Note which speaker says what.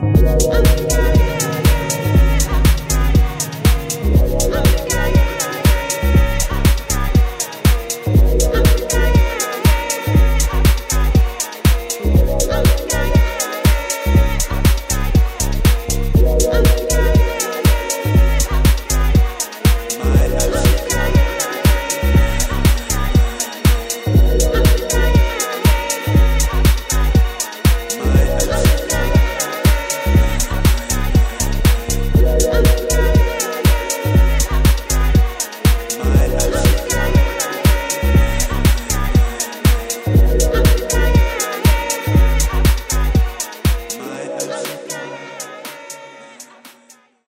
Speaker 1: I'm